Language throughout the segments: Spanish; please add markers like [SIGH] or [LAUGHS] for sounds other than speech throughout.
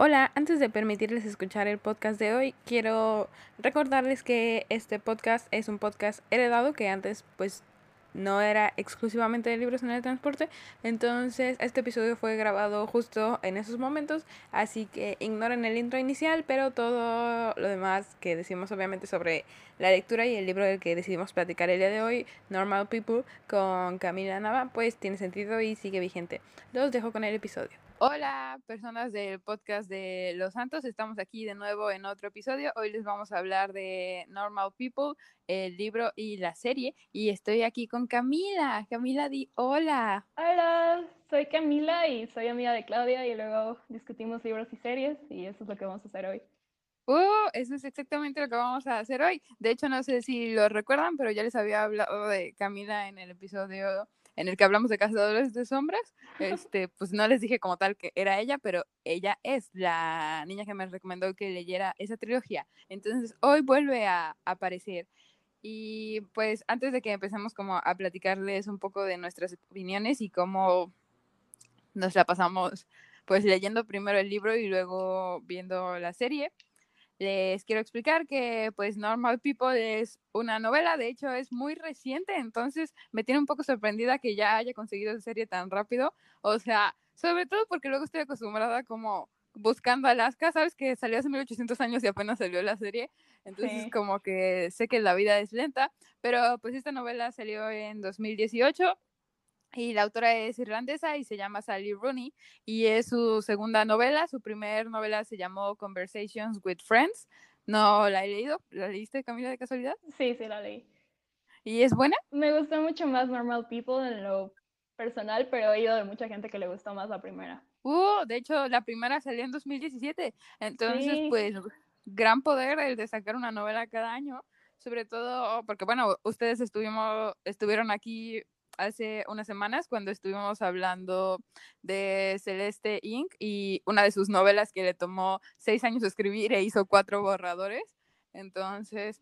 Hola, antes de permitirles escuchar el podcast de hoy, quiero recordarles que este podcast es un podcast heredado que antes pues no era exclusivamente de libros en el transporte, entonces este episodio fue grabado justo en esos momentos, así que ignoren el intro inicial, pero todo lo demás que decimos obviamente sobre la lectura y el libro del que decidimos platicar el día de hoy, Normal People, con Camila Nava, pues tiene sentido y sigue vigente. Los dejo con el episodio. Hola, personas del podcast de Los Santos. Estamos aquí de nuevo en otro episodio. Hoy les vamos a hablar de Normal People, el libro y la serie. Y estoy aquí con Camila. Camila, di hola. Hola, soy Camila y soy amiga de Claudia y luego discutimos libros y series y eso es lo que vamos a hacer hoy. Uh, eso es exactamente lo que vamos a hacer hoy. De hecho, no sé si lo recuerdan, pero ya les había hablado de Camila en el episodio en el que hablamos de Cazadores de Sombras, [LAUGHS] este, pues no les dije como tal que era ella, pero ella es la niña que me recomendó que leyera esa trilogía. Entonces, hoy vuelve a aparecer. Y pues antes de que empecemos como a platicarles un poco de nuestras opiniones y cómo nos la pasamos pues leyendo primero el libro y luego viendo la serie, les quiero explicar que pues Normal People es una novela, de hecho es muy reciente, entonces me tiene un poco sorprendida que ya haya conseguido esa serie tan rápido, o sea, sobre todo porque luego estoy acostumbrada como buscando Alaska, sabes que salió hace 1800 años y apenas salió la serie, entonces como que sé que la vida es lenta, pero pues esta novela salió en 2018 y la autora es irlandesa y se llama Sally Rooney y es su segunda novela. Su primer novela se llamó Conversations with Friends. No la he leído. ¿La leíste, Camila, de casualidad? Sí, sí, la leí. ¿Y es buena? Me gustó mucho más Normal People en lo personal, pero he oído de mucha gente que le gustó más la primera. Uh, de hecho, la primera salió en 2017. Entonces, pues, gran poder el de sacar una novela cada año. Sobre todo porque, bueno, ustedes estuvimos, estuvieron aquí hace unas semanas cuando estuvimos hablando de Celeste Inc. y una de sus novelas que le tomó seis años escribir e hizo cuatro borradores. Entonces,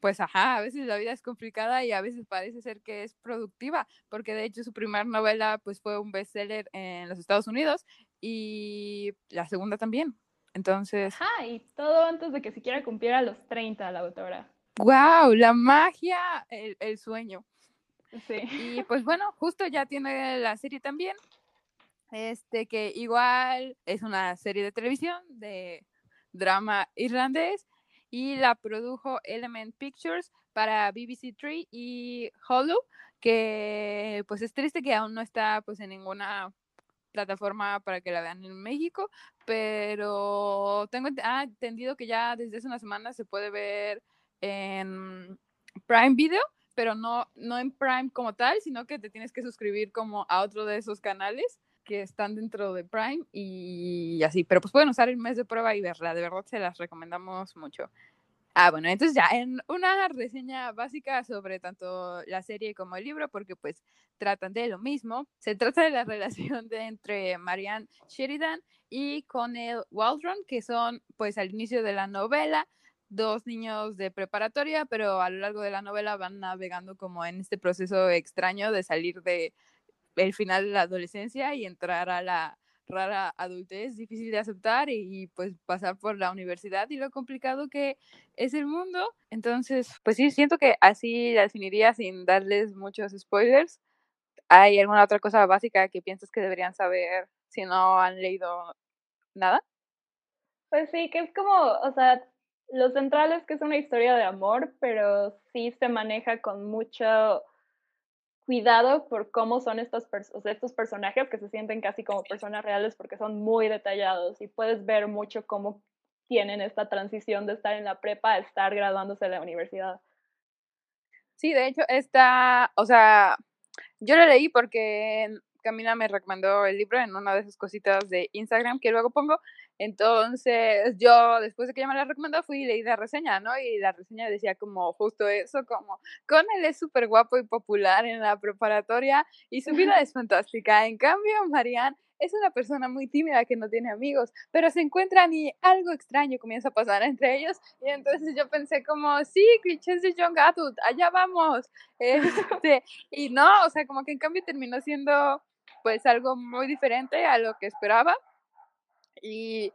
pues ajá, a veces la vida es complicada y a veces parece ser que es productiva, porque de hecho su primera novela pues fue un bestseller en los Estados Unidos y la segunda también. Entonces... Ajá, y todo antes de que siquiera cumpliera los 30 la autora. ¡Wow! La magia, el, el sueño. Y pues bueno, justo ya tiene la serie también. Este que igual es una serie de televisión de drama irlandés y la produjo Element Pictures para BBC Three y Hulu, que pues es triste que aún no está pues en ninguna plataforma para que la vean en México, pero tengo ah, entendido que ya desde hace una semana se puede ver en Prime Video pero no, no en Prime como tal, sino que te tienes que suscribir como a otro de esos canales que están dentro de Prime y así, pero pues pueden usar el mes de prueba y verla, de verdad se las recomendamos mucho. Ah, bueno, entonces ya en una reseña básica sobre tanto la serie como el libro, porque pues tratan de lo mismo. Se trata de la [LAUGHS] relación de entre Marianne Sheridan y Connell Waldron, que son pues al inicio de la novela dos niños de preparatoria, pero a lo largo de la novela van navegando como en este proceso extraño de salir de el final de la adolescencia y entrar a la rara adultez, difícil de aceptar y, pues pasar por la universidad y lo complicado que es el mundo. Entonces, pues sí, siento que así la definiría sin darles muchos spoilers. ¿Hay alguna otra cosa básica que piensas que deberían saber si no han leído nada? Pues sí, que es como, o sea, lo central es que es una historia de amor, pero sí se maneja con mucho cuidado por cómo son estos, estos personajes que se sienten casi como personas reales porque son muy detallados y puedes ver mucho cómo tienen esta transición de estar en la prepa a estar graduándose de la universidad. Sí, de hecho, está, o sea, yo lo leí porque Camila me recomendó el libro en una de esas cositas de Instagram que luego pongo entonces, yo después de que ella me la recomendó, fui y leí la reseña, ¿no? Y la reseña decía como justo eso, como, con él es súper guapo y popular en la preparatoria y su vida es fantástica. En cambio, Marianne es una persona muy tímida que no tiene amigos, pero se encuentran y algo extraño comienza a pasar entre ellos. Y entonces yo pensé como, sí, clichés de John Gatut, allá vamos. [LAUGHS] Este, y no, o sea, como que en cambio terminó siendo pues algo muy diferente a lo que esperaba Y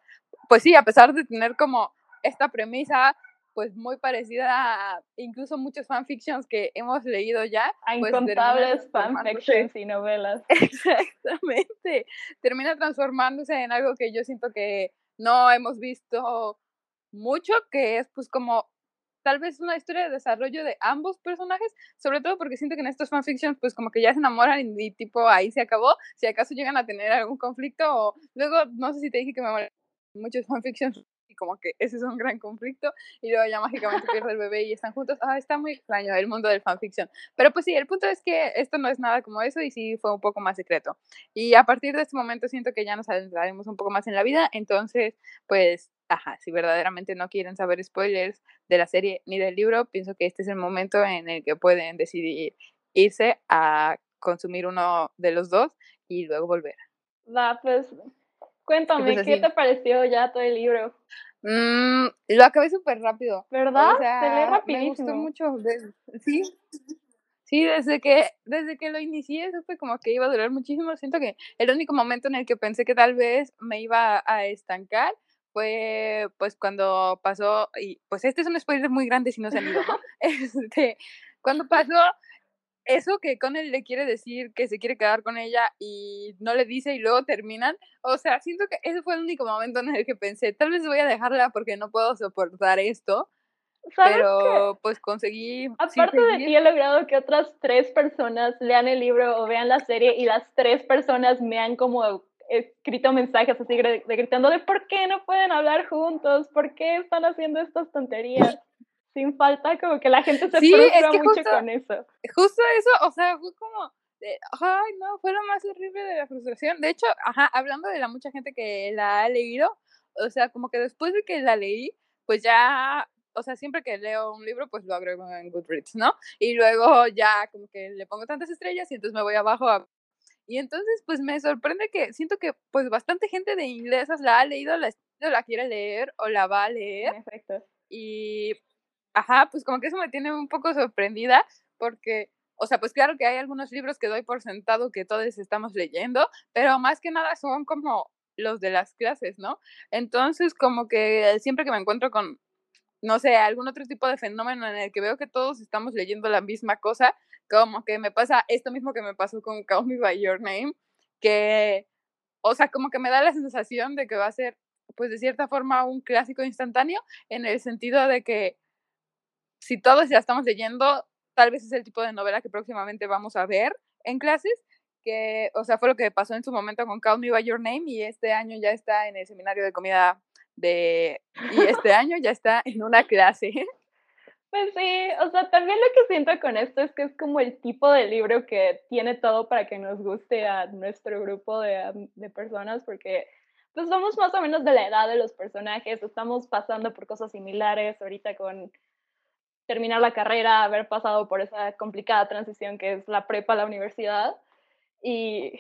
pues sí, a pesar de tener como esta premisa pues muy parecida a incluso muchos fanfictions que hemos leído ya. A pues, incontables fanfictions y novelas. [LAUGHS] Exactamente. Termina transformándose en algo que yo siento que no hemos visto mucho, que es pues como tal vez una historia de desarrollo de ambos personajes, sobre todo porque siento que en estos fanfictions pues como que ya se enamoran y, tipo ahí se acabó, si acaso llegan a tener algún conflicto o luego no sé si te dije que me muchos fanfictions como que ese es un gran conflicto y luego ya mágicamente pierde el bebé y están juntos. Ah, está muy extraño el mundo del fanfiction. Pero pues sí, el punto es que esto no es nada como eso y sí fue un poco más secreto. Y a partir de este momento siento que ya nos adentraremos un poco más en la vida, entonces pues ajá, si verdaderamente no quieren saber spoilers de la serie ni del libro, pienso que este es el momento en el que pueden decidir irse a consumir uno de los dos y luego volver. Va, pues Cuéntame, pues ¿qué te pareció ya todo el libro? Mm, lo acabé súper rápido. ¿Verdad? Se lee rapidísimo. Me gustó mucho. sí. Sí, desde que, desde que lo inicié supe como que iba a durar muchísimo. Siento que el único momento en el que pensé que tal vez me iba a estancar fue pues cuando pasó, y pues este es un spoiler muy grande si no se han ido, ¿no? [LAUGHS] Este, cuando pasó eso que Connell le quiere decir que se quiere quedar con ella y no le dice y luego terminan, o sea, siento que ese fue el único momento en el que pensé, tal vez voy a dejarla porque no puedo soportar esto. Pero pues conseguí... Aparte de ti he logrado que otras tres personas lean el libro o vean la serie y las tres personas me han como escrito mensajes así gritando de por qué no pueden hablar juntos, por qué están haciendo estas tonterías sin falta, como que la gente se frustra mucho con eso. Justo eso, o sea, fue como, ay, no, fue lo más horrible de la frustración. De hecho, ajá, hablando de la mucha gente que la ha leído, o sea, como que después de que la leí, pues ya, o sea, siempre que leo un libro, pues lo agrego en Goodreads, ¿no? Y luego ya como que le pongo tantas estrellas y entonces me voy abajo a... Y entonces, pues me sorprende que siento que pues bastante gente de inglesas la ha leído, la, la quiere leer o la va a leer. Perfecto. Y ajá, pues como que eso me tiene un poco sorprendida porque, o sea, pues claro que hay algunos libros que doy por sentado que todos estamos leyendo, pero más que nada son como los de las clases, ¿no? Entonces, como que siempre que me encuentro con, no sé, algún otro tipo de fenómeno en el que veo que todos estamos leyendo la misma cosa, como que me pasa esto mismo que me pasó con Call Me By Your Name, que, o sea, como que me da la sensación de que va a ser, pues de cierta forma, un clásico instantáneo, en el sentido de que si todos ya estamos leyendo, tal vez es el tipo de novela que próximamente vamos a ver en clases, que, o sea, fue lo que pasó en su momento con Call Me By Your Name y este año ya está en el seminario de comida de, y este año ya está en una clase. [LAUGHS] Pues sí, o sea, también lo que siento con esto es que es como el tipo de libro que tiene todo para que nos guste a nuestro grupo de, de personas, porque pues somos más o menos de la edad de los personajes, estamos pasando por cosas similares ahorita con terminar la carrera, haber pasado por esa complicada transición que es la prepa a la universidad y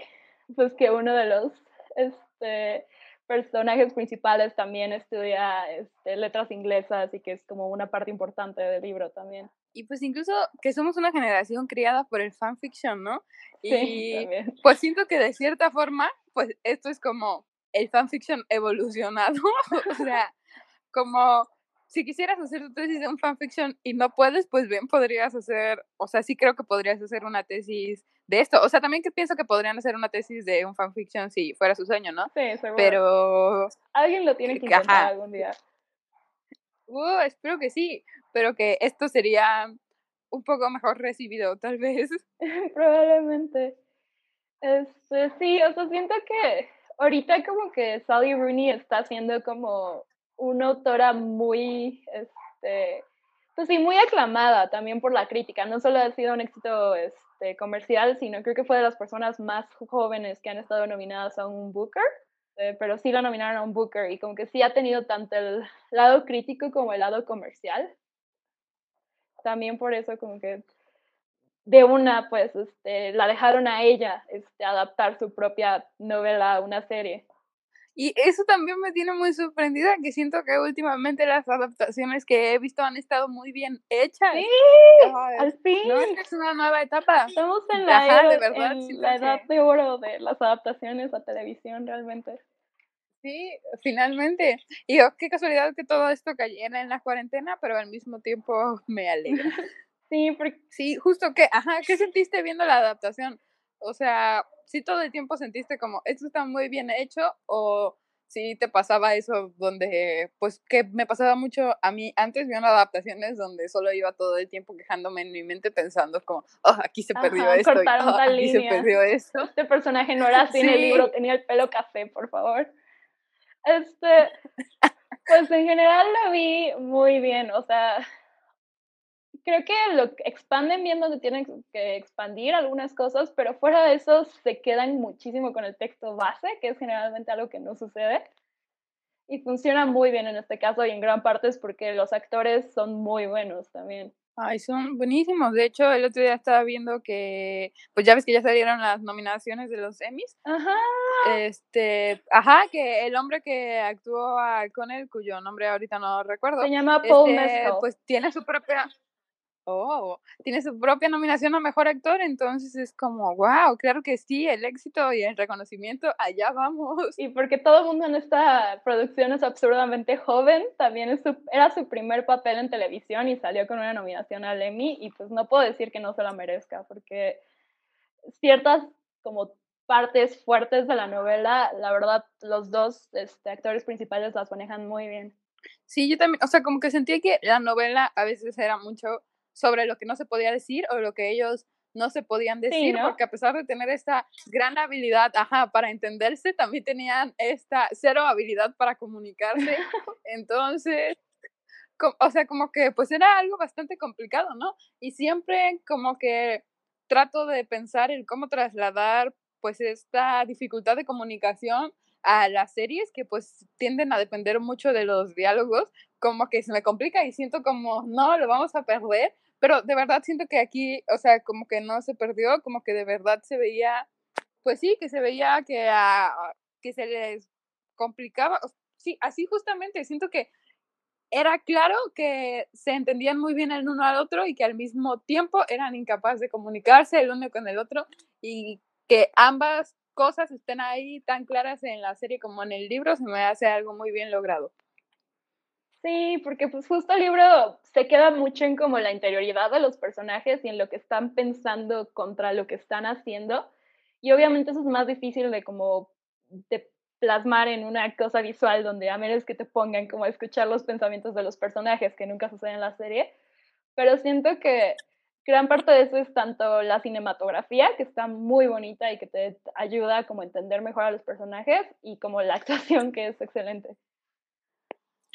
pues que uno de los este, personajes principales también estudia este, letras inglesas y que es como una parte importante del libro también. Y pues incluso que somos una generación criada por el fanfiction, ¿no? Y sí, pues siento que de cierta forma, pues esto es como el fanfiction evolucionado, [LAUGHS] o sea, como si quisieras hacer tu tesis de un fanfiction y no puedes, pues bien podrías hacer, o sea, sí creo que podrías hacer una tesis de esto. O sea, también que pienso que podrían hacer una tesis de un fanfiction si fuera su sueño, ¿no? Sí, seguro. Pero... Alguien lo tiene que intentar algún día. Uh, espero que sí, pero que esto sería un poco mejor recibido, tal vez. [LAUGHS] Probablemente. Este, sí, o sea, siento que ahorita como que Sally Rooney está haciendo como una autora muy, este, pues sí, muy aclamada también por la crítica. No solo ha sido un éxito este, comercial, sino creo que fue de las personas más jóvenes que han estado nominadas a un Booker, eh, pero sí la nominaron a un Booker y como que sí ha tenido tanto el lado crítico como el lado comercial. También por eso como que de una, pues, este, la dejaron a ella este, adaptar su propia novela a una serie. Y eso también me tiene muy sorprendida, que siento que últimamente las adaptaciones que he visto han estado muy bien hechas. Sí, al fin. No, es una nueva etapa. Estamos en la, era, de verdad, la edad de oro de las adaptaciones a televisión realmente. Sí, finalmente. Y oh, qué casualidad que todo esto cayera en la cuarentena, pero al mismo tiempo me alegra. [LAUGHS] Sí, porque... Sí, justo que, ajá, ¿qué sentiste viendo la adaptación? O sea, si todo el tiempo sentiste como, esto está muy bien hecho, o si te pasaba eso donde, pues, que me pasaba mucho a mí antes viendo adaptaciones donde solo iba todo el tiempo quejándome en mi mente pensando como, oh, aquí se perdió esto, oh, aquí se perdió esto. Este personaje no era así en el libro, tenía el pelo café, por favor. Este, pues en general lo vi muy bien, o sea, creo que lo expanden bien donde tienen que expandir algunas cosas, pero fuera de eso se quedan muchísimo con el texto base, que es generalmente algo que no sucede. Y funciona muy bien en este caso y en gran parte es porque los actores son muy buenos también. Ay, son buenísimos. De hecho, el otro día estaba viendo que, pues ya ves que ya salieron las nominaciones de los Emmys. Ajá. Este, ajá, que el hombre que actuó con él, cuyo nombre ahorita no recuerdo. Se llama Paul este, Pues tiene su propia Oh, tiene su propia nominación a mejor actor, entonces es como, wow, claro que sí, el éxito y el reconocimiento, allá vamos. Y porque todo el mundo en esta producción es absurdamente joven, también es era su primer papel en televisión y salió con una nominación al Emmy, y pues no puedo decir que no se la merezca, porque ciertas como partes fuertes de la novela, la verdad, los dos este, actores principales las manejan muy bien. Sí, yo también, o sea, como que sentía que la novela a veces era mucho sobre lo que no se podía decir o lo que ellos no se podían decir, porque a pesar de tener esta gran habilidad, ajá, para entenderse, también tenían esta cero habilidad para comunicarse. [LAUGHS] Entonces, o sea, como que pues era algo bastante complicado, ¿no? Y siempre como que trato de pensar en cómo trasladar pues esta dificultad de comunicación a las series que pues tienden a depender mucho de los diálogos, como que se me complica y siento como, no, lo vamos a perder, pero de verdad siento que aquí, o sea, como que no se perdió, como que de verdad se veía, pues sí, que se veía que, que se les complicaba. Sí, así justamente, siento que era claro que se entendían muy bien el uno al otro y que al mismo tiempo eran incapaces de comunicarse el uno con el otro y que ambas cosas estén ahí tan claras en la serie como en el libro se me hace algo muy bien logrado. Sí, porque pues justo el libro se queda mucho en como la interioridad de los personajes y en lo que están pensando contra lo que están haciendo. Y obviamente eso es más difícil de como de plasmar en una cosa visual donde a menos que te pongan como a escuchar los pensamientos de los personajes, que nunca sucede en la serie. Pero siento que gran parte de eso es tanto la cinematografía, que está muy bonita y que te ayuda como a entender mejor a los personajes, y como la [LAUGHS] actuación, que es excelente.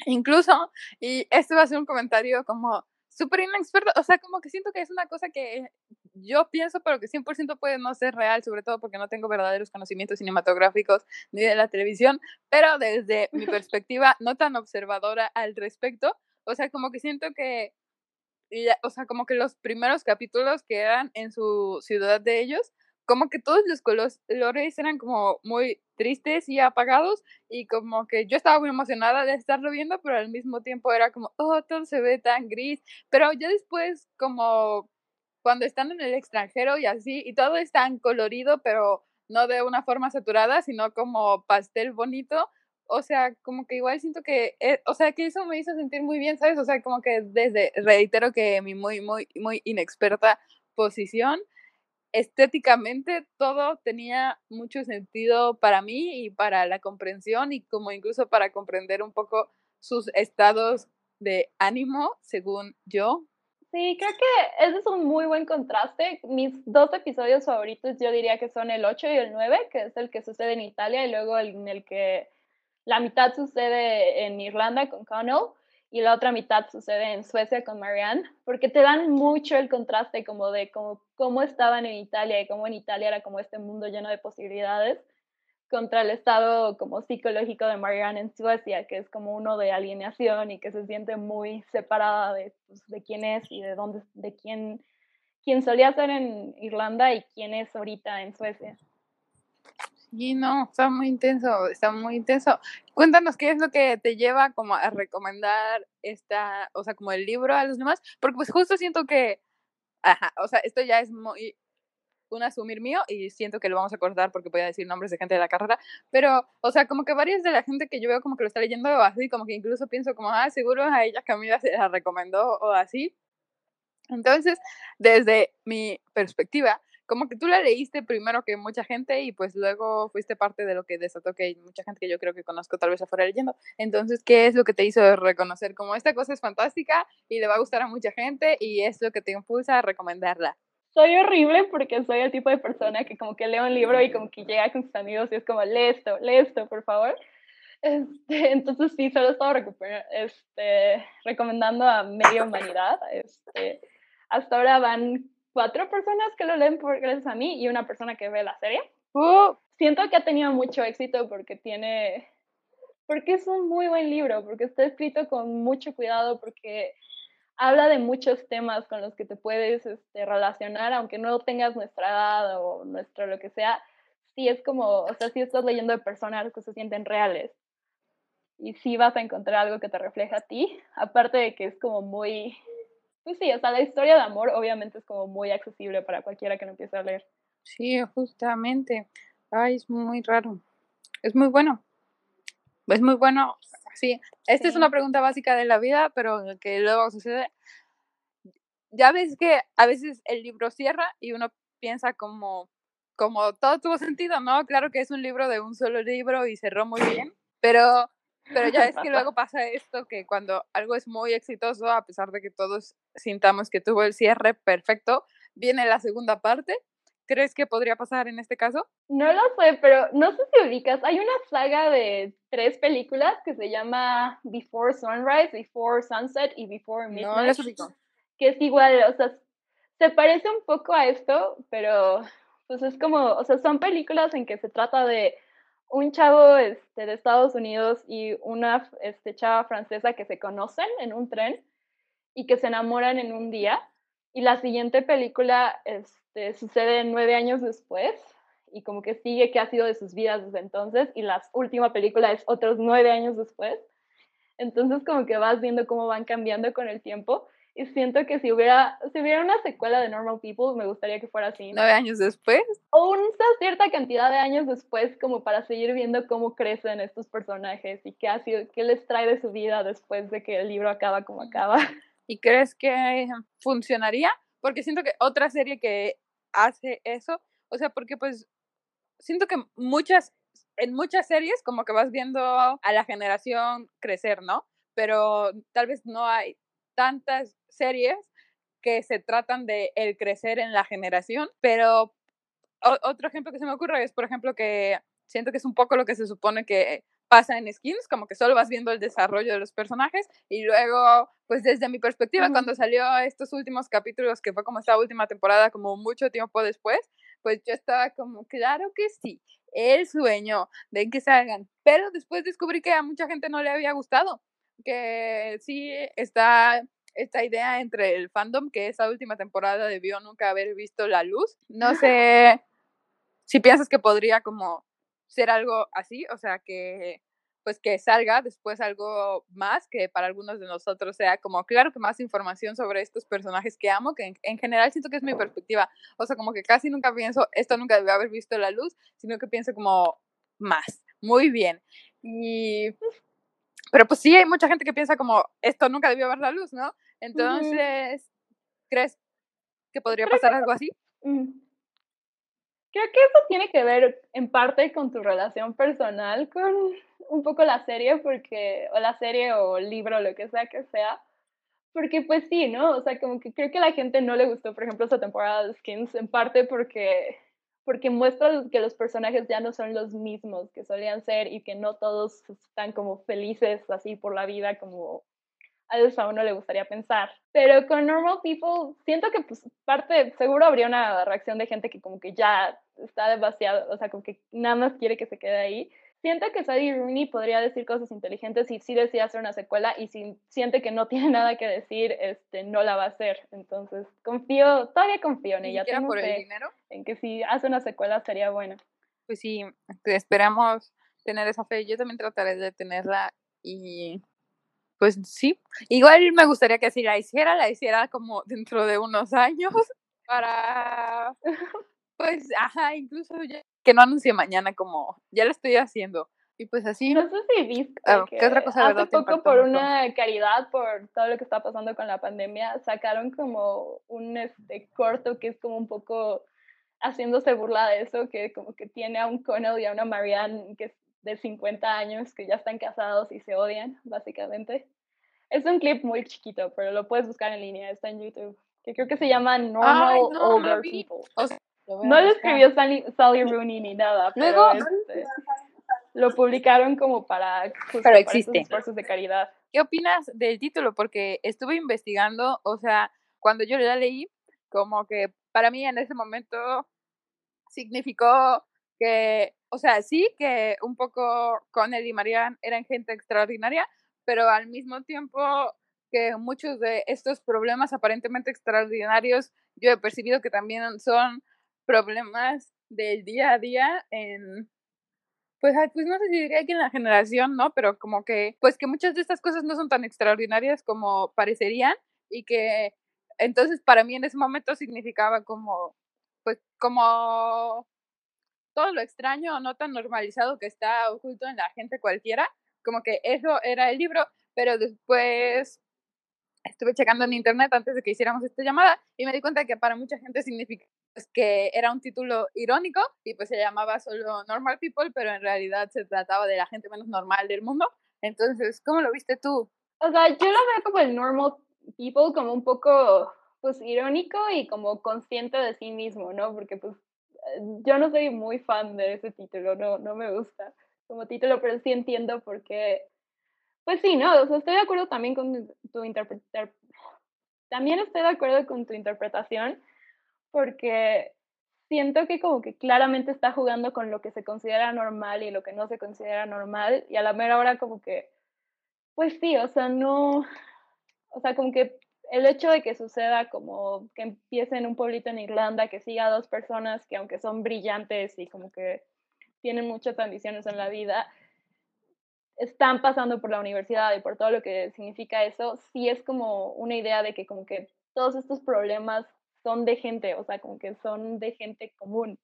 Incluso, y este va a ser un comentario como súper inexperto, o sea, como que siento que es una cosa que yo pienso, pero que 100% puede no ser real, sobre todo porque no tengo verdaderos conocimientos cinematográficos ni de la televisión, pero desde mi [LAUGHS] perspectiva no tan observadora al respecto, o sea, como que siento que, o sea, como que los primeros capítulos quedan en su ciudad de ellos, como que todos los colores eran como muy tristes y apagados y como que yo estaba muy emocionada de estarlo viendo, pero al mismo tiempo era como, oh, todo se ve tan gris, pero ya después como cuando están en el extranjero y así, y todo es tan colorido, pero no de una forma saturada, sino como pastel bonito, o sea, como que igual siento que, eh, o sea, que eso me hizo sentir muy bien, ¿sabes? O sea, como que desde, reitero que mi muy, muy, muy inexperta posición, estéticamente todo tenía mucho sentido para mí y para la comprensión y como incluso para comprender un poco sus estados de ánimo, según yo. Sí, creo que ese es un muy buen contraste. Mis dos episodios favoritos yo diría que son el 8 y el 9, que es el que sucede en Italia y luego en el que la mitad sucede en Irlanda con Connell y la otra mitad sucede en Suecia con Marianne, porque te dan mucho el contraste como de cómo, cómo estaban en Italia y cómo en Italia era como este mundo lleno de posibilidades contra el estado como psicológico de Marianne en Suecia, que es como uno de alienación y que se siente muy separada de, pues, de quién es y de dónde, de quién, quién solía ser en Irlanda y quién es ahorita en Suecia. Y no, está muy intenso, está muy intenso. Cuéntanos qué es lo que te lleva como a recomendar esta, o sea, como el libro a los demás, porque pues justo siento que, ajá, o sea, esto ya es muy un asumir mío y siento que lo vamos a cortar porque voy a decir nombres de gente de la carrera, pero, o sea, como que varias de la gente que yo veo como que lo está leyendo así, como que incluso pienso como, ah, seguro a ella Camila se la recomendó o así. Entonces, desde mi perspectiva, como que tú la leíste primero que mucha gente y pues luego fuiste parte de lo que desató que hay mucha gente que yo creo que conozco tal vez afuera leyendo. Entonces, ¿qué es lo que te hizo reconocer como esta cosa es fantástica y le va a gustar a mucha gente y es lo que te impulsa a recomendarla? Soy horrible porque soy el tipo de persona que como que leo un libro y como que llega con sus amigos y es como, lee esto, lee esto, por favor. Este, [LAUGHS] entonces sí, solo estaba este, recomendando a media humanidad. Este, hasta ahora van cuatro personas que lo leen por, gracias a mí y una persona que ve la serie. Uh, siento que ha tenido mucho éxito porque tiene, porque es un muy buen libro, porque está escrito con mucho cuidado, porque habla de muchos temas con los que te puedes este, relacionar, aunque no tengas nuestra edad o nuestro lo que sea, sí es como, o sea, sí estás leyendo de personas que se sienten reales. Y sí vas a encontrar algo que te refleja a ti, aparte de que es como muy, pues sí, o sea, la historia de amor obviamente es como muy accesible para cualquiera que lo empiece a leer. Sí, justamente. Ay, es muy raro. Es muy bueno. Es muy bueno. Sí, esta es una pregunta básica de la vida, pero que luego sucede. Ya ves que a veces el libro cierra y uno piensa como, como todo tuvo sentido, ¿no? Claro que es un libro de un solo libro y cerró muy bien, pero pero ya es que luego [LAUGHS] pasa esto, que cuando algo es muy exitoso, a pesar de que todos sintamos que tuvo el cierre perfecto, viene la segunda parte. ¿Crees que podría pasar en este caso? No lo sé, pero no sé si ubicas. Hay una saga de tres películas que se llama Before Sunrise, Before Sunset y Before Midnight. No, Que es igual, o sea, se parece un poco a esto, pero pues es como, o sea, son películas en que se trata de un chavo este, de Estados Unidos y una este, chava francesa que se conocen en un tren y que se enamoran en un día. Y la siguiente película este, sucede nueve años después y como que sigue qué ha sido de sus vidas desde entonces. Y la última película es otros nueve años después. Entonces como que vas viendo cómo van cambiando con el tiempo. Y siento que si hubiera, si hubiera una secuela de Normal People, me gustaría que fuera así. ¿Nueve años después? O una cierta cantidad de años después, como para seguir viendo cómo crecen estos personajes y qué, ha sido, qué les trae de su vida después de que el libro acaba como acaba. ¿Y crees que funcionaría? Porque siento que otra serie que hace eso, o sea, porque pues siento que muchas, en muchas series como que vas viendo a la generación crecer, ¿no? Pero tal vez no hay tantas series que se tratan de el crecer en la generación, pero otro ejemplo que se me ocurre es, por ejemplo, que siento que es un poco lo que se supone que pasa en Skins, como que solo vas viendo el desarrollo de los personajes y luego, pues desde mi perspectiva, cuando salió estos últimos capítulos, que fue como esta última temporada, como mucho tiempo después, pues yo estaba como, claro que sí, el sueño de que salgan, pero después descubrí que a mucha gente no le había gustado, que sí está esta idea entre el fandom que esa última temporada debió nunca haber visto la luz. No [LAUGHS] sé si piensas que podría como ser algo así, o sea, que pues que salga después algo más que para algunos de nosotros sea como, claro que más información sobre estos personajes que amo, que en, general siento que es mi perspectiva, o sea, como que casi nunca pienso, esto nunca debió haber visto la luz, sino que pienso como más, muy bien. Y, [LAUGHS] pero pues sí, hay mucha gente que piensa como, esto nunca debió ver la luz, ¿no? Entonces, ¿crees que podría pasar algo así? Creo que eso tiene que ver en parte con tu relación personal con un poco la serie, porque, o la serie o libro, lo que sea que sea, porque pues sí, ¿no? O sea, como que creo que a la gente no le gustó, por ejemplo, esta temporada de Skins, en parte porque, porque muestra que los personajes ya no son los mismos que solían ser y que no todos están como felices así por la vida como a a uno le gustaría pensar. Pero con Normal People, siento que pues parte, seguro habría una reacción de gente que como que ya está demasiado, o sea, como que nada más quiere que se quede ahí. Siento que Sadie Rooney podría decir cosas inteligentes y sí decide hacer una secuela y si siente que no [LAUGHS] tiene nada que decir, este, no la va a hacer. Entonces, confío, todavía confío en ella. Tengo por el dinero? En que si hace una secuela sería buena. Pues sí, esperamos tener esa fe. Yo también trataré de tenerla y pues sí, igual me gustaría que si la hiciera, la hiciera como [LAUGHS] dentro de unos años para, [LAUGHS] pues, ajá, incluso ya, que no anuncie mañana como, ya lo estoy haciendo. Y pues así. No sé si viste. Ah, ¿Qué otra cosa hace poco por una caridad, por todo lo que está pasando con la pandemia, sacaron como un este corto que es como un poco haciéndose burla de eso, que como que tiene a un Connell y a una Marianne que es de 50 años, que ya están casados y se odian, básicamente. Es un clip muy chiquito, pero lo puedes buscar en línea, está en YouTube. Que creo que se llama Normal Older People. No lo escribió Sally, Rooney ni nada, [LAUGHS] pero este, lo publicaron como para, pero existe. esfuerzos de caridad. ¿Qué opinas del título? Porque estuve investigando, o sea, cuando yo la leí, como que para mí en ese momento significó que, o sea, sí que un poco Connell y Marianne eran gente extraordinaria, pero al mismo tiempo que muchos de estos problemas aparentemente extraordinarios, yo he percibido que también son problemas del día a día en, pues, pues no sé si diría que en la generación, ¿no? Pero como que, pues que muchas de estas cosas no son tan extraordinarias como parecerían y que entonces para mí en ese momento significaba como, pues como todo lo extraño o no tan normalizado que está oculto en la gente cualquiera, como que eso era el libro, pero después estuve checando en internet antes de que hiciéramos esta llamada y me di cuenta que para mucha gente significa que era un título irónico y pues se llamaba solo Normal People, pero en realidad se trataba de la gente menos normal del mundo. Entonces, ¿cómo lo viste tú? O sea, yo lo veo como el Normal People, como un poco pues irónico y como consciente de sí mismo, ¿no? Porque pues yo no soy muy fan de ese título, no, no me gusta como título, pero sí entiendo por qué. Pues sí, no, o sea, estoy de acuerdo también con tu interpretación. También estoy de acuerdo con tu interpretación, porque siento que como que claramente está jugando con lo que se considera normal y lo que no se considera normal, y a la mera hora como que, pues sí, o sea, no, o sea, como que el hecho de que suceda como que empiece en un pueblito en Irlanda, que siga a dos personas que aunque son brillantes y como que tienen muchas ambiciones en la vida, están pasando por la universidad y por todo lo que significa eso, sí es como una idea de que como que todos estos problemas son de gente, o sea, como que son de gente común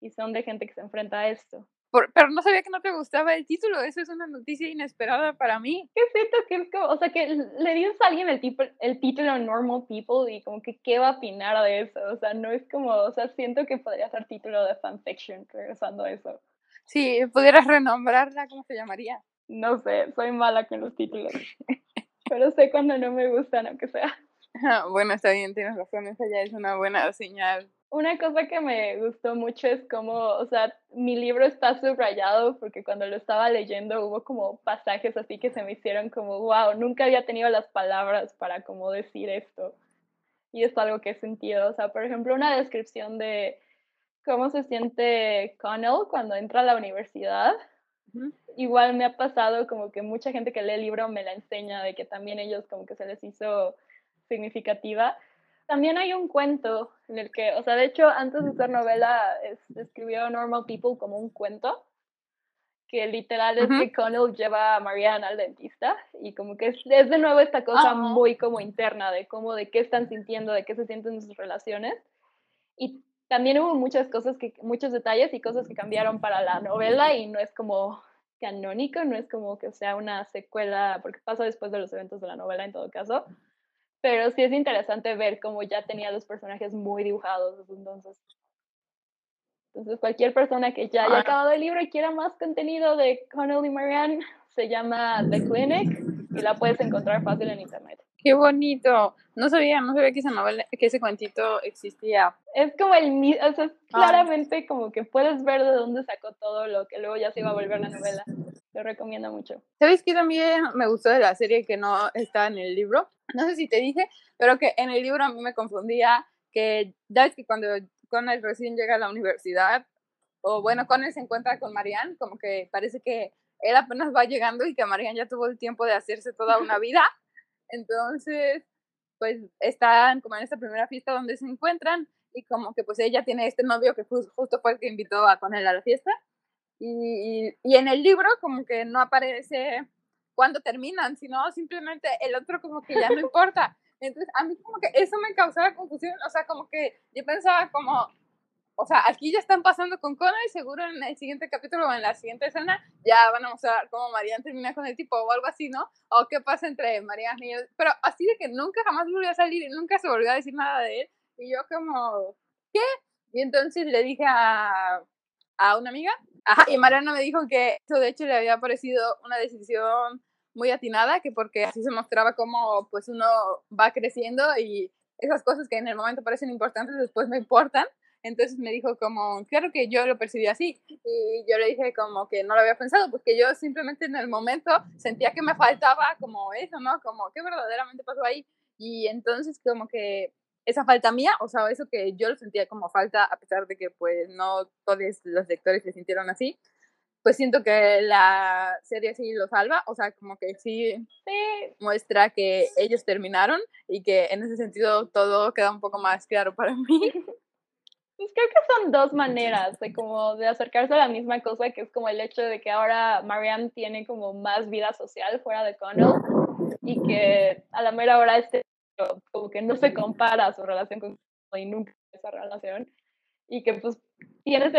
y son de gente que se enfrenta a esto pero no sabía que no te gustaba el título, eso es una noticia inesperada para mí. Qué siento que es como, o sea, que le dices a alguien el, tipo, el título Normal People y como que qué va a opinar de eso, o sea, no es como, o sea, siento que podría ser título de fanfiction, regresando a eso. Si pudieras renombrarla, ¿cómo se llamaría? No sé, soy mala con los títulos, [LAUGHS] pero sé cuando no me gustan, aunque sea. [LAUGHS] bueno, está bien, tienes razón, esa ya es una buena señal. Una cosa que me gustó mucho es como, o sea, mi libro está subrayado porque cuando lo estaba leyendo hubo como pasajes así que se me hicieron como, wow, nunca había tenido las palabras para como decir esto. Y es algo que he sentido, o sea, por ejemplo, una descripción de cómo se siente Connell cuando entra a la universidad. Igual me ha pasado como que mucha gente que lee el libro me la enseña de que también ellos como que se les hizo significativa. También hay un cuento en el que, o sea, de hecho, antes de ser novela, escribió Normal People como un cuento, que literal es que Connell lleva a Marianne al dentista y como que es, de nuevo esta cosa muy como interna de cómo, de qué están sintiendo, de qué se sienten sus relaciones. Y también hubo muchas cosas, que, muchos detalles y cosas que cambiaron para la novela y no es como canónico, no es como que sea una secuela, porque pasa después de los eventos de la novela en todo caso, pero sí es interesante ver cómo ya tenía los personajes muy dibujados desde entonces. Entonces, cualquier persona que ya haya acabado el libro y quiera más contenido de Connell y Marianne, se llama The Clinic y la puedes encontrar fácil en internet. Qué bonito. No sabía, no sabía que esa novela, que ese cuentito existía. Es como el o sea, es claramente como que puedes ver de dónde sacó todo lo que luego ya se iba a volver la novela. Lo recomiendo mucho. ¿Sabes qué también me gustó de la serie que no está en el libro? No sé si te dije, pero que en el libro a mí me confundía que ya es que cuando Connell recién llega a la universidad, o bueno, Connell se encuentra con Marianne, como que parece que él apenas va llegando y que Marianne ya tuvo el tiempo de hacerse toda una [LAUGHS] vida. Entonces, pues están como en esta primera fiesta donde se encuentran y como que pues ella tiene este novio que justo fue el que invitó a con él a la fiesta. Y, y, en el libro como que no aparece cuando terminan, sino simplemente el otro como que ya no importa. Entonces a mí como que eso me causaba confusión, o sea, como que yo pensaba como, o sea, aquí ya están pasando con Connor y seguro en el siguiente capítulo o en la siguiente escena ya van a mostrar cómo Marianne termina con el tipo o algo así, ¿no? O qué pasa entre Marianne y él. Pero así de que nunca jamás volvió a salir y nunca se volvió a decir nada de él. Y yo como, ¿qué? Y entonces le dije a, a una amiga, ajá, y Mariana me dijo que eso de hecho le había parecido una decisión muy atinada, que porque así se mostraba cómo pues uno va creciendo y esas cosas que en el momento parecen importantes después no importan. Entonces me dijo como, claro que yo lo percibí así. Y yo le dije como que no lo había pensado, porque yo simplemente en el momento sentía que me faltaba como eso, ¿no? Como qué verdaderamente pasó ahí. Y entonces como que esa falta mía, o sea, eso que yo lo sentía como falta, a pesar de que pues no todos los lectores se sintieron así, pues siento que la serie sí lo salva, o sea, como que sí, muestra que ellos terminaron y que en ese sentido todo queda un poco más claro para mí. [LAUGHS] Pues creo que son dos maneras de como de acercarse a la misma cosa, que es como el hecho de que ahora Marianne tiene como más vida social fuera de Connell y que a la mera hora este como que no se compara su relación con y nunca esa relación y que pues tiene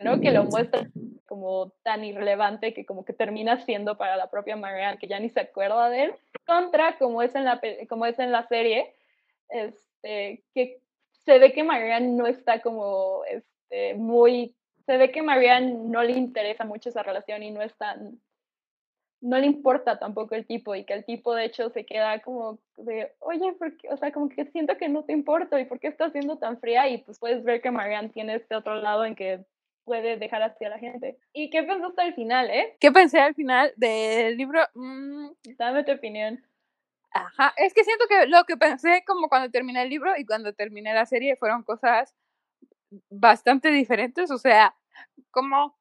¿no? que lo muestra como tan irrelevante que como que termina siendo para la propia Marianne que ya ni se acuerda de él contra como es en la como es en la serie este que se ve que Marianne no está como este muy se ve que Marianne no le interesa mucho esa relación y no es tan no le importa tampoco el tipo y que el tipo de hecho se queda como de, oye, porque, o sea, como que siento que no te importa y por qué estás siendo tan fría y pues puedes ver que Marianne tiene este otro lado en que puede dejar así a la gente. ¿Y qué pensaste al final, eh? ¿Qué pensé al final del libro? Mm, Dame tu opinión. Ajá, es que siento que lo que pensé como cuando terminé el libro y cuando terminé la serie fueron cosas bastante diferentes, o sea, como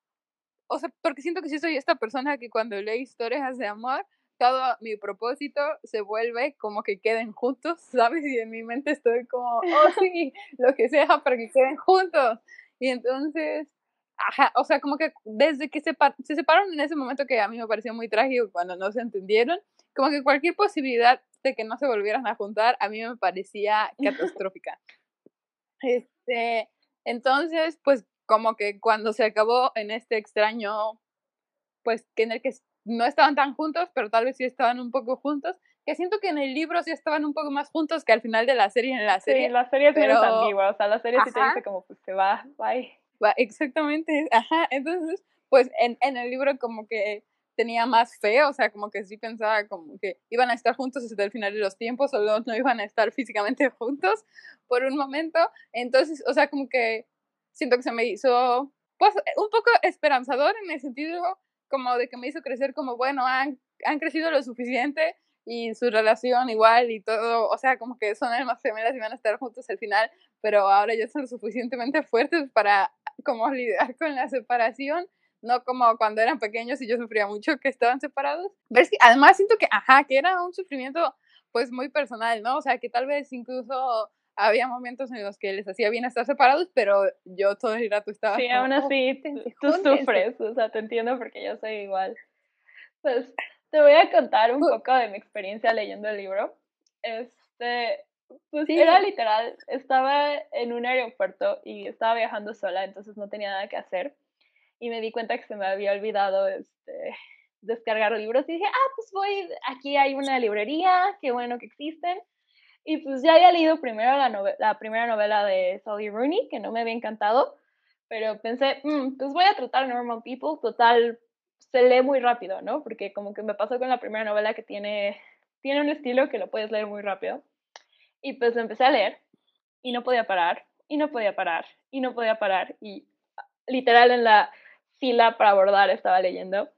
o sea, porque siento que sí soy esta persona que cuando lee historias de amor, todo mi propósito se vuelve como que queden juntos, ¿sabes? Y en mi mente estoy como, oh sí, lo que sea para que queden juntos. Y entonces, ajá, o sea, como que desde que se, se separaron en ese momento que a mí me pareció muy trágico cuando no se entendieron, como que cualquier posibilidad de que no se volvieran a juntar, a mí me parecía catastrófica. Este, entonces, pues como que cuando se acabó en este extraño, pues que en el que no estaban tan juntos, pero tal vez sí estaban un poco juntos, que siento que en el libro sí estaban un poco más juntos que al final de la serie en la serie. Sí, la serie es pero... ambigua, o sea, la serie sí te dice como pues se va, bye. exactamente, ajá, entonces, pues en, en el libro como que tenía más fe, o sea, como que sí pensaba como que iban a estar juntos hasta el final de los tiempos, solo no iban a estar físicamente [LAUGHS] juntos por un momento, entonces, o sea, como que siento que se me hizo pues un poco esperanzador en el sentido como de que me hizo crecer como, bueno, han, han crecido lo suficiente y su relación igual y todo, o sea, como que son almas gemelas y van a estar juntos al final, pero ahora ya son lo suficientemente fuertes para como lidiar con la separación, no como cuando eran pequeños y yo sufría mucho que estaban separados. Además siento que, ajá, que era un sufrimiento pues muy personal, ¿no? O sea, que tal vez incluso había momentos en los que les hacía bien estar separados, pero yo todo el rato estaba... Sí, aún así, tú sufres, o sea, te entiendo porque yo soy igual. Pues te voy a contar un poco de mi experiencia leyendo el libro. Este, pues era literal, estaba en un aeropuerto y estaba viajando sola, entonces no tenía nada que hacer. Y me di cuenta que se me había olvidado este, descargar libros y dije, ah, pues voy, aquí hay una librería, qué bueno que existen y pues ya había leído primero la, la primera novela de Sally Rooney, que no me había encantado, pero pensé, mm, pues voy a tratar Normal People, total, se lee muy rápido, ¿no? Porque como que me pasó con la primera novela que tiene, tiene un estilo que lo puedes leer muy rápido. Y pues empecé a leer y no podía parar, y no podía parar, y no podía parar. Y literal en la fila para abordar estaba leyendo,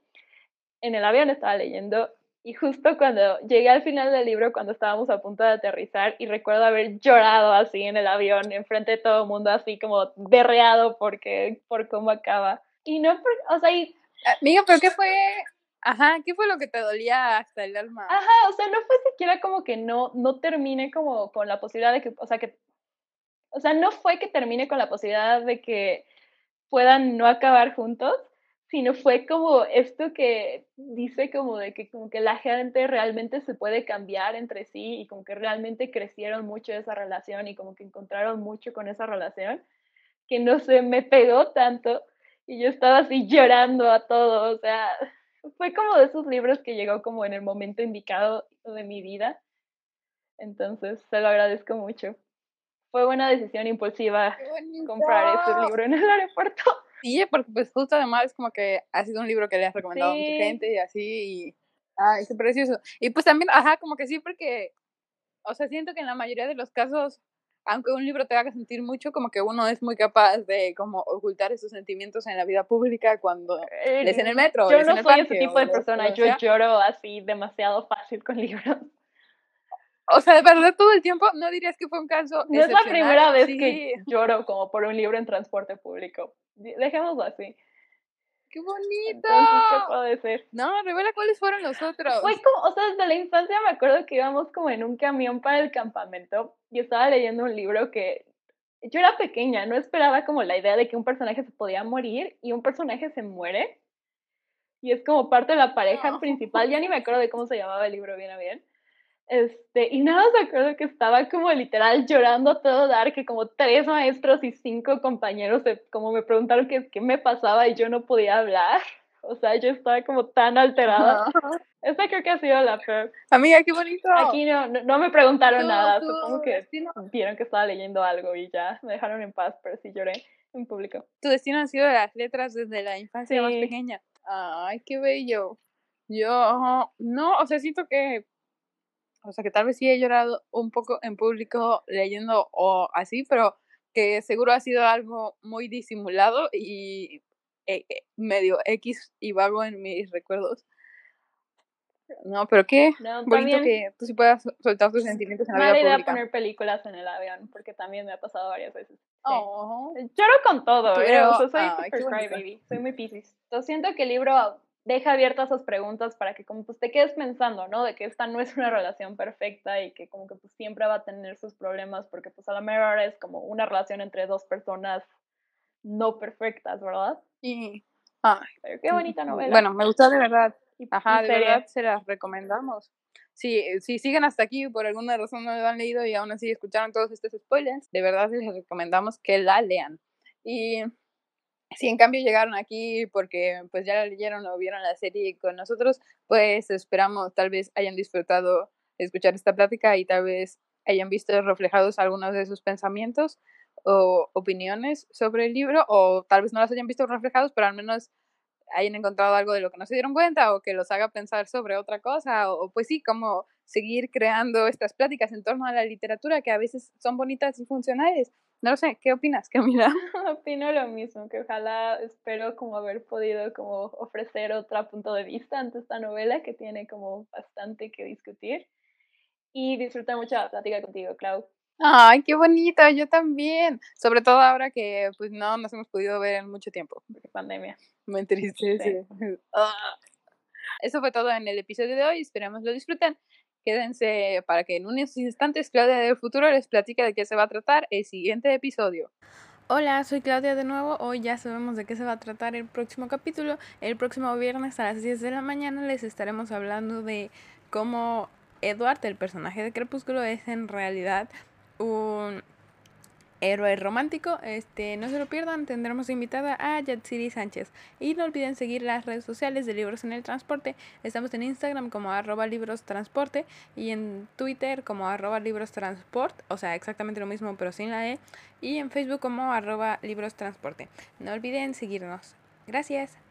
en el avión estaba leyendo, y justo cuando llegué al final del libro, cuando estábamos a punto de aterrizar, y recuerdo haber llorado así en el avión, enfrente de todo el mundo, así como derreado porque, por cómo acaba. Y no, o sea, y... Amiga, pero ¿qué fue? Ajá, ¿qué fue lo que te dolía hasta el alma? Ajá, o sea, no fue siquiera como que no, no termine como con la posibilidad de que, o sea, que, o sea, no fue que termine con la posibilidad de que puedan no acabar juntos, sino fue como esto que dice como de que como que la gente realmente se puede cambiar entre sí y como que realmente crecieron mucho esa relación y como que encontraron mucho con esa relación, que no se me pegó tanto y yo estaba así llorando a todo, o sea, fue como de esos libros que llegó como en el momento indicado de mi vida. Entonces, se lo agradezco mucho. Fue una decisión impulsiva comprar ese libro en el aeropuerto. Sí, porque pues justo además es como que ha sido un libro que le has recomendado a mucha gente y así, y ay, es precioso. Y pues también, ajá, como que sí, porque, o sea, siento que en la mayoría de los casos aunque un libro te haga sentir mucho, como que uno es muy capaz de como ocultar esos sentimientos en la vida pública cuando eh, lees en el metro. Yo no soy ese tipo de persona, yo lloro así demasiado fácil con [LAUGHS] libros. O sea, de verdad, todo el tiempo, no dirías que fue un caso. No es la primera vez que lloro como por un libro en transporte público. Dejémoslo así. ¡Qué bonito! ¿qué puede ser? No, revela cuáles fueron los otros. Fue como, o sea, desde la infancia me acuerdo que íbamos como en un camión para el campamento y estaba leyendo un libro que yo era pequeña, no esperaba como la idea de que un personaje se podía morir y un personaje se muere. Y es como parte de la pareja principal, ya ni me acuerdo de cómo se llamaba el libro bien a bien. Este, y nada más acuerdo que estaba como literal llorando todo dar, que como tres maestros y cinco compañeros como me preguntaron qué, qué me pasaba y yo no podía hablar. [LAUGHS] O sea, yo estaba como tan alterada. Esta creo que ha sido la peor. Amiga, qué bonito. Aquí no, no, me preguntaron nada. Supongo que vieron que estaba leyendo algo y ya me dejaron en paz, pero sí lloré en público. Tu destino ha sido las letras desde la infancia más pequeña. Ay, qué bello. Yo, no, o sea, siento que o sea, que tal vez sí he llorado un poco en público leyendo o así, pero que seguro ha sido algo muy disimulado y eh, eh, medio X y vago en mis recuerdos. No, pero qué bonito que tú sí puedas soltar tus sentimientos en la vida idea poner películas en el avión, porque también me ha pasado varias veces. Lloro con todo, ¿eh? pero, soy super baby, soy muy piscis. Yo siento que el libro deja abiertas esas preguntas para que como pues te quedes pensando, ¿no? De que esta no es una relación perfecta y que como que pues siempre va a tener sus problemas porque pues a la mejor es como una relación entre dos personas no perfectas, ¿verdad? Sí. Ay, Pero qué bonita novela. Bueno, me gustó de verdad. Ajá, de verdad se las recomendamos. Si, si siguen hasta aquí y por alguna razón no lo han leído y aún así escucharon todos estos spoilers, de verdad les recomendamos que la lean. Y si en cambio llegaron aquí porque pues ya la leyeron o vieron la serie con nosotros, pues esperamos tal vez hayan disfrutado de escuchar esta plática y tal vez hayan visto reflejados algunos de sus pensamientos o opiniones sobre el libro o tal vez no las hayan visto reflejados, pero al menos hayan encontrado algo de lo que no se dieron cuenta o que los haga pensar sobre otra cosa o, pues sí, como seguir creando estas pláticas en torno a la literatura que a veces son bonitas y funcionales. No lo sé, ¿qué opinas, [LAUGHS] Camila? [LAUGHS] Opino lo mismo, que ojalá espero como haber podido como ofrecer otro punto de vista ante esta novela que tiene como bastante que discutir. Y disfruta mucho la plática contigo, Clau. Ay, qué bonita, yo también. Sobre todo ahora que pues no nos hemos podido ver en mucho tiempo. Porque pandemia. Me entristece. [LAUGHS] Ah. Eso fue todo en el episodio de hoy. Esperamos lo disfruten. Quédense para que en unos instantes Claudia del futuro les platique de qué se va a tratar el siguiente episodio. Hola, soy Claudia de nuevo. Hoy ya sabemos de qué se va a tratar el próximo capítulo. El próximo viernes a las 10 de la mañana les estaremos hablando de cómo Edward, el personaje de Crepúsculo, es en realidad un héroe romántico. Este, no se lo pierdan, tendremos invitada a Yatsiri Sánchez. Y no olviden seguir las redes sociales de Libros en el Transporte. Estamos en Instagram como arroba libros transporte y en Twitter como arroba libros transport, o sea, exactamente lo mismo pero sin la E. Y en Facebook como arroba libros transporte. No olviden seguirnos. Gracias.